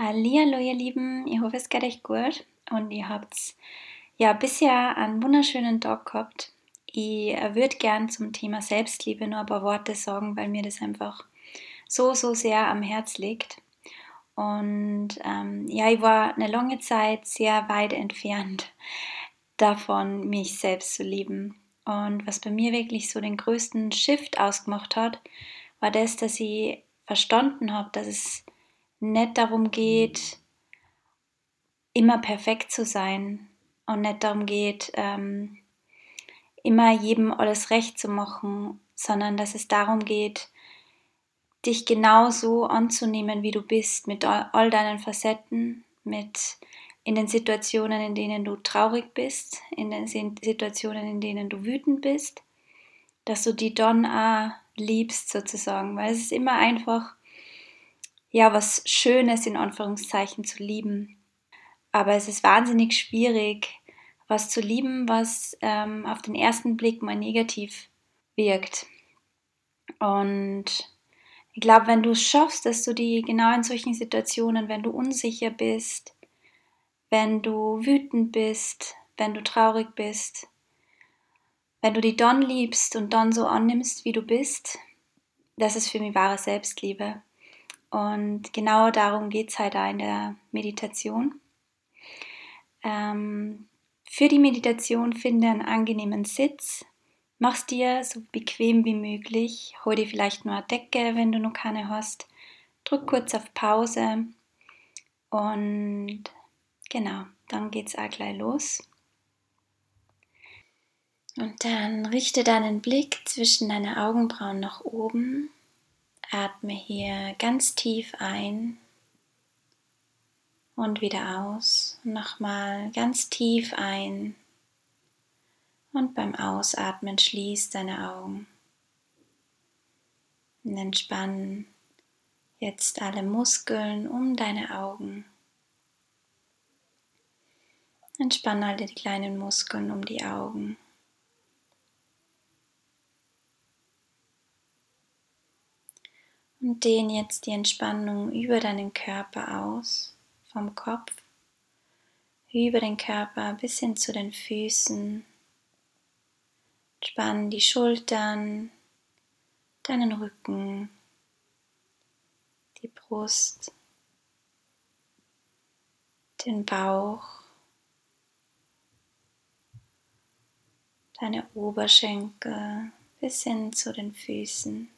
Hallo, ihr Lieben, ich hoffe, es geht euch gut und ihr habt ja bisher einen wunderschönen Tag gehabt. Ich würde gern zum Thema Selbstliebe nur ein paar Worte sagen, weil mir das einfach so, so sehr am Herz liegt. Und ähm, ja, ich war eine lange Zeit sehr weit entfernt davon, mich selbst zu lieben. Und was bei mir wirklich so den größten Shift ausgemacht hat, war das, dass ich verstanden habe, dass es nicht darum geht, immer perfekt zu sein und nicht darum geht, ähm, immer jedem alles recht zu machen, sondern dass es darum geht, dich genauso anzunehmen, wie du bist, mit all deinen Facetten, mit in den Situationen, in denen du traurig bist, in den Situationen, in denen du wütend bist, dass du die dann auch liebst sozusagen, weil es ist immer einfach ja, was Schönes in Anführungszeichen zu lieben. Aber es ist wahnsinnig schwierig, was zu lieben, was ähm, auf den ersten Blick mal negativ wirkt. Und ich glaube, wenn du es schaffst, dass du die genau in solchen Situationen, wenn du unsicher bist, wenn du wütend bist, wenn du traurig bist, wenn du die dann liebst und dann so annimmst, wie du bist, das ist für mich wahre Selbstliebe. Und genau darum geht es halt da in der Meditation. Ähm, für die Meditation finde einen angenehmen Sitz. Mach's dir so bequem wie möglich. Hol dir vielleicht nur eine Decke, wenn du noch keine hast. Drück kurz auf Pause. Und genau, dann geht's auch gleich los. Und dann richte deinen Blick zwischen deine Augenbrauen nach oben Atme hier ganz tief ein und wieder aus. Nochmal ganz tief ein und beim Ausatmen schließ deine Augen. Und entspann jetzt alle Muskeln um deine Augen. Entspann alle die kleinen Muskeln um die Augen. Und dehn jetzt die Entspannung über deinen Körper aus, vom Kopf, über den Körper bis hin zu den Füßen. Entspann die Schultern, deinen Rücken, die Brust, den Bauch, deine Oberschenkel bis hin zu den Füßen.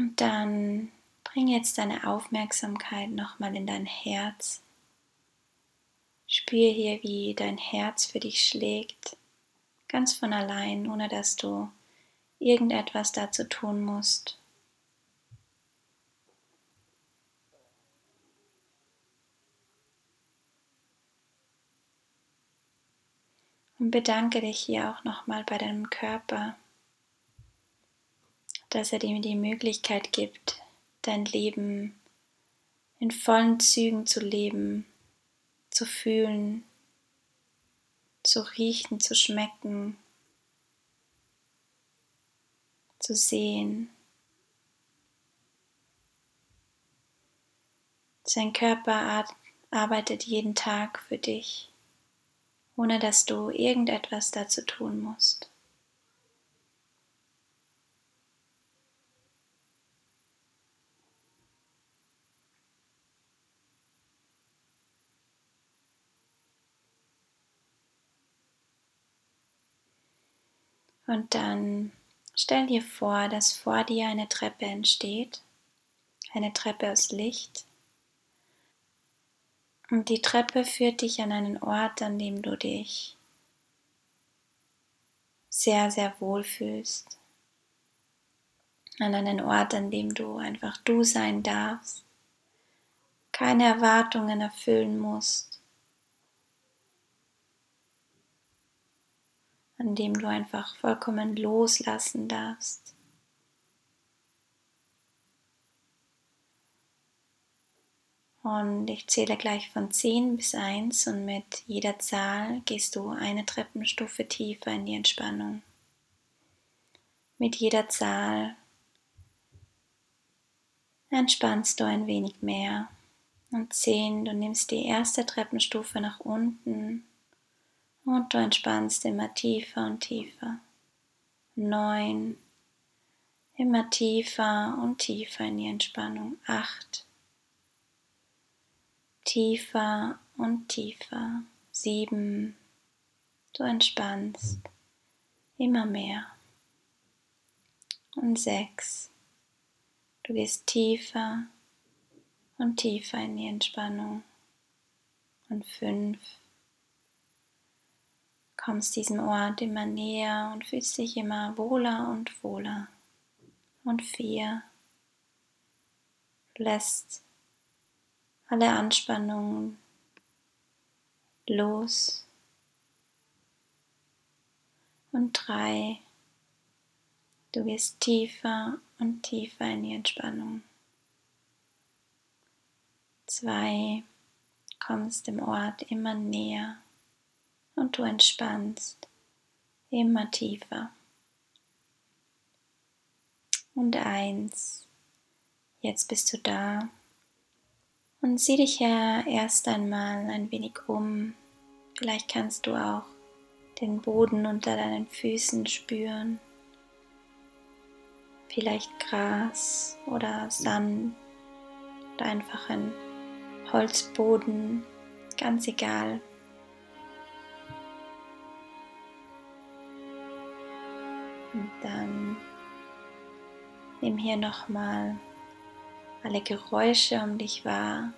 Und dann bring jetzt deine Aufmerksamkeit nochmal in dein Herz. Spür hier, wie dein Herz für dich schlägt, ganz von allein, ohne dass du irgendetwas dazu tun musst. Und bedanke dich hier auch nochmal bei deinem Körper dass er dir die Möglichkeit gibt, dein Leben in vollen Zügen zu leben, zu fühlen, zu riechen, zu schmecken, zu sehen. Sein Körper arbeitet jeden Tag für dich, ohne dass du irgendetwas dazu tun musst. Und dann stell dir vor, dass vor dir eine Treppe entsteht, eine Treppe aus Licht. Und die Treppe führt dich an einen Ort, an dem du dich sehr, sehr wohl fühlst. An einen Ort, an dem du einfach du sein darfst, keine Erwartungen erfüllen musst an dem du einfach vollkommen loslassen darfst. Und ich zähle gleich von 10 bis 1 und mit jeder Zahl gehst du eine Treppenstufe tiefer in die Entspannung. mit jeder Zahl entspannst du ein wenig mehr. Und 10, du nimmst die erste Treppenstufe nach unten und du entspannst immer tiefer und tiefer. 9, immer tiefer und tiefer in die Entspannung. 8, tiefer und tiefer. 7, du entspannst immer mehr. Und 6, du gehst tiefer und tiefer in die Entspannung. Und 5, kommst diesem Ort immer näher und fühlst dich immer wohler und wohler. Und vier, lässt alle Anspannungen los. Und drei, du gehst tiefer und tiefer in die Entspannung. Zwei, kommst dem Ort immer näher und du entspannst immer tiefer. Und eins, jetzt bist du da und sieh dich ja erst einmal ein wenig um. Vielleicht kannst du auch den Boden unter deinen Füßen spüren. Vielleicht Gras oder Sand oder einfach ein Holzboden, ganz egal, nimm hier nochmal alle Geräusche um dich wahr.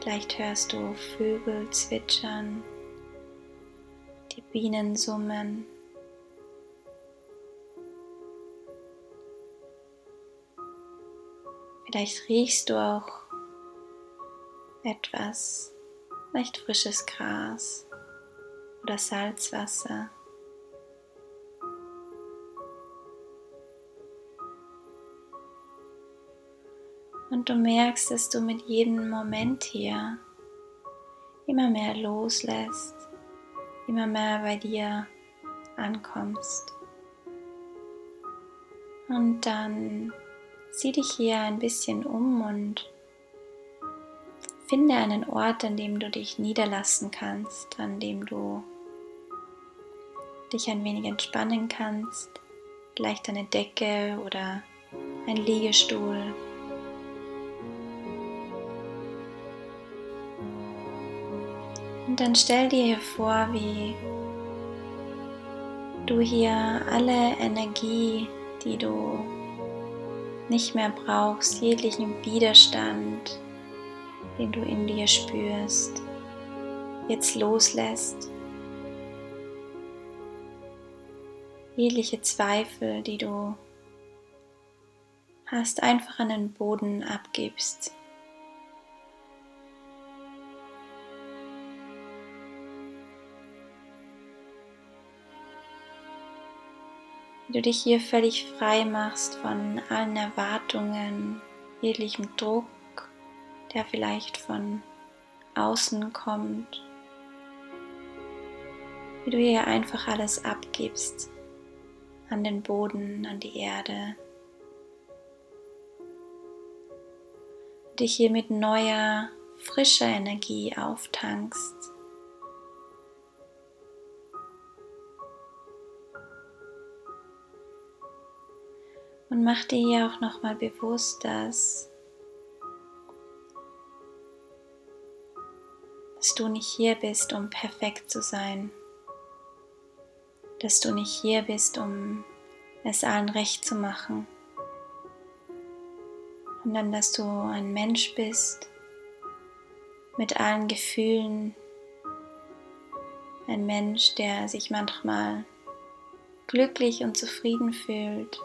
Vielleicht hörst du Vögel zwitschern, die Bienen summen. Vielleicht riechst du auch etwas, vielleicht frisches Gras oder Salzwasser. Und du merkst, dass du mit jedem Moment hier immer mehr loslässt, immer mehr bei dir ankommst. Und dann sieh dich hier ein bisschen um und finde einen Ort, an dem du dich niederlassen kannst, an dem du dich ein wenig entspannen kannst. Vielleicht eine Decke oder ein Liegestuhl Und dann stell dir hier vor, wie du hier alle Energie, die du nicht mehr brauchst, jeglichen Widerstand, den du in dir spürst, jetzt loslässt. Jegliche Zweifel, die du hast, einfach an den Boden abgibst. Du dich hier völlig frei machst von allen Erwartungen, jeglichem Druck, der vielleicht von außen kommt, wie du hier einfach alles abgibst an den Boden, an die Erde, dich hier mit neuer, frischer Energie auftankst. Und mach dir hier auch nochmal bewusst, dass, dass du nicht hier bist, um perfekt zu sein. Dass du nicht hier bist, um es allen recht zu machen. Sondern dass du ein Mensch bist mit allen Gefühlen. Ein Mensch, der sich manchmal glücklich und zufrieden fühlt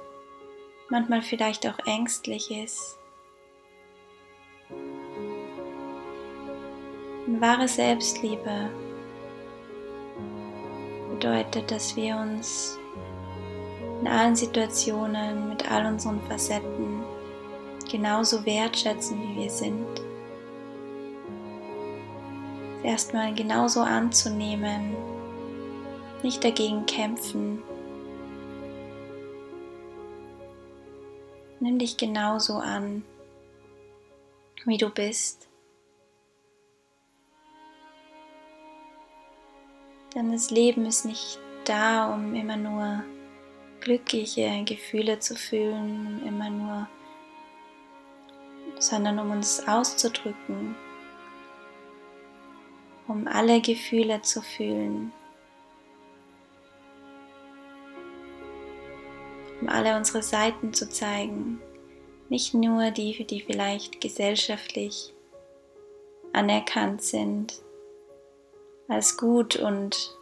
manchmal vielleicht auch ängstlich ist. Und wahre Selbstliebe bedeutet, dass wir uns in allen Situationen mit all unseren Facetten genauso wertschätzen, wie wir sind. Erstmal genauso anzunehmen, nicht dagegen kämpfen, Nimm dich genauso an, wie du bist. Denn das Leben ist nicht da, um immer nur glückliche Gefühle zu fühlen, immer nur, sondern um uns auszudrücken, um alle Gefühle zu fühlen, um alle unsere Seiten zu zeigen, nicht nur die, die vielleicht gesellschaftlich anerkannt sind, als gut und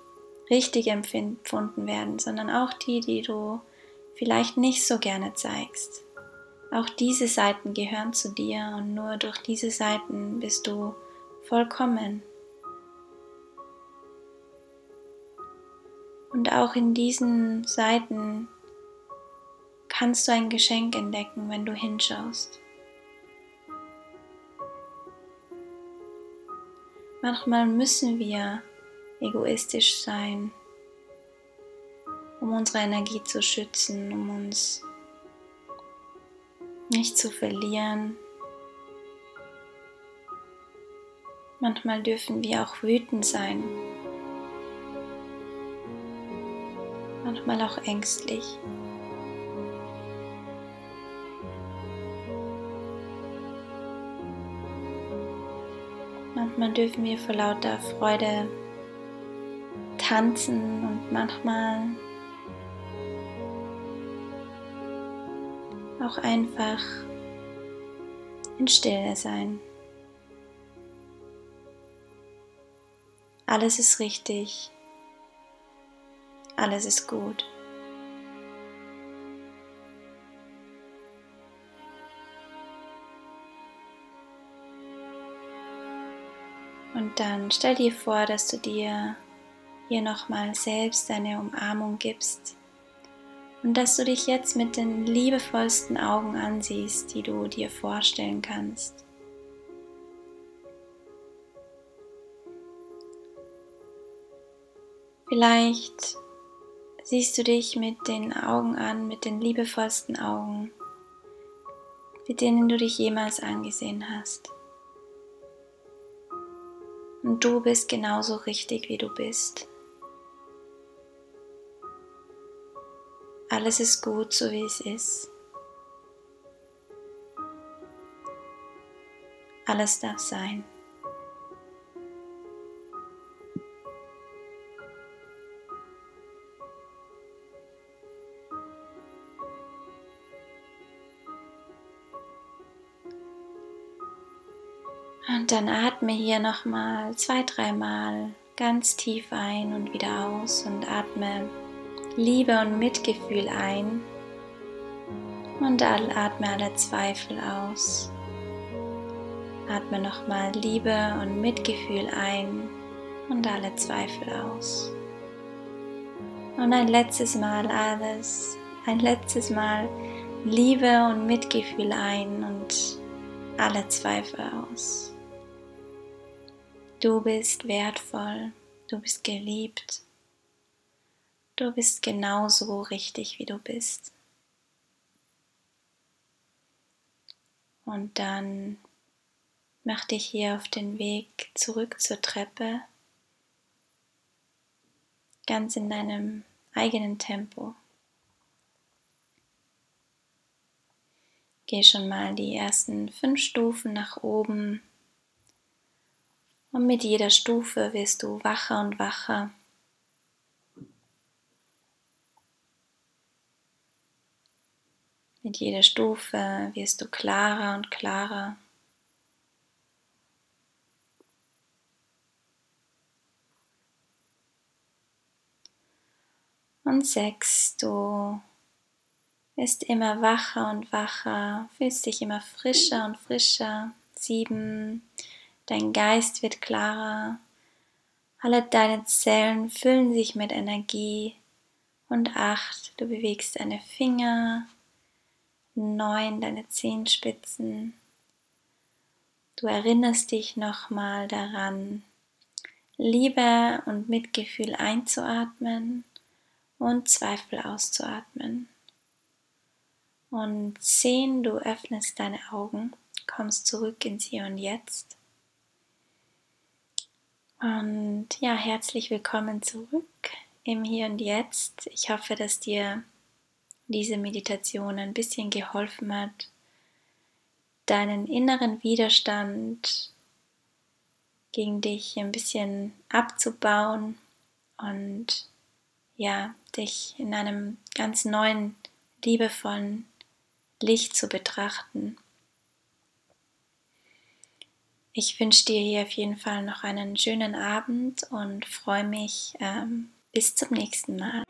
richtig empfunden werden, sondern auch die, die du vielleicht nicht so gerne zeigst. Auch diese Seiten gehören zu dir und nur durch diese Seiten bist du vollkommen. Und auch in diesen Seiten kannst du ein Geschenk entdecken, wenn du hinschaust. Manchmal müssen wir egoistisch sein, um unsere Energie zu schützen, um uns nicht zu verlieren. Manchmal dürfen wir auch wütend sein, manchmal auch ängstlich. Manchmal dürfen wir vor lauter Freude tanzen und manchmal auch einfach in Stille sein. Alles ist richtig, alles ist gut. Und dann stell dir vor, dass du dir hier nochmal selbst eine Umarmung gibst und dass du dich jetzt mit den liebevollsten Augen ansiehst, die du dir vorstellen kannst. Vielleicht siehst du dich mit den Augen an, mit den liebevollsten Augen, mit denen du dich jemals angesehen hast. Und du bist genauso richtig, wie du bist. Alles ist gut, so wie es ist. Alles darf sein. Und dann atme hier nochmal zwei, dreimal ganz tief ein und wieder aus und atme Liebe und Mitgefühl ein und atme alle Zweifel aus. Atme nochmal Liebe und Mitgefühl ein und alle Zweifel aus. Und ein letztes Mal alles, ein letztes Mal Liebe und Mitgefühl ein und alle Zweifel aus. Du bist wertvoll, du bist geliebt Du bist genauso richtig, wie du bist. Und dann mach dich hier auf den Weg zurück zur Treppe, ganz in deinem eigenen Tempo. Geh schon mal die ersten fünf Stufen nach oben und mit jeder Stufe wirst du wacher und wacher. Mit jeder Stufe wirst du klarer und klarer. Und sechs, du wirst immer wacher und wacher, fühlst dich immer frischer und frischer. Sieben, dein Geist wird klarer, alle deine Zellen füllen sich mit Energie. Und acht, du bewegst deine Finger, neun deine Zehenspitzen. Du erinnerst dich nochmal daran, Liebe und Mitgefühl einzuatmen und Zweifel auszuatmen. Und 10, du öffnest deine Augen, kommst zurück ins Hier und Jetzt. Und ja, herzlich willkommen zurück im Hier und Jetzt. Ich hoffe, dass dir diese Meditation ein bisschen geholfen hat, deinen inneren Widerstand gegen dich ein bisschen abzubauen und ja, dich in einem ganz neuen, liebevollen Licht zu betrachten. Ich wünsche dir hier auf jeden Fall noch einen schönen Abend und freue mich ähm, bis zum nächsten Mal.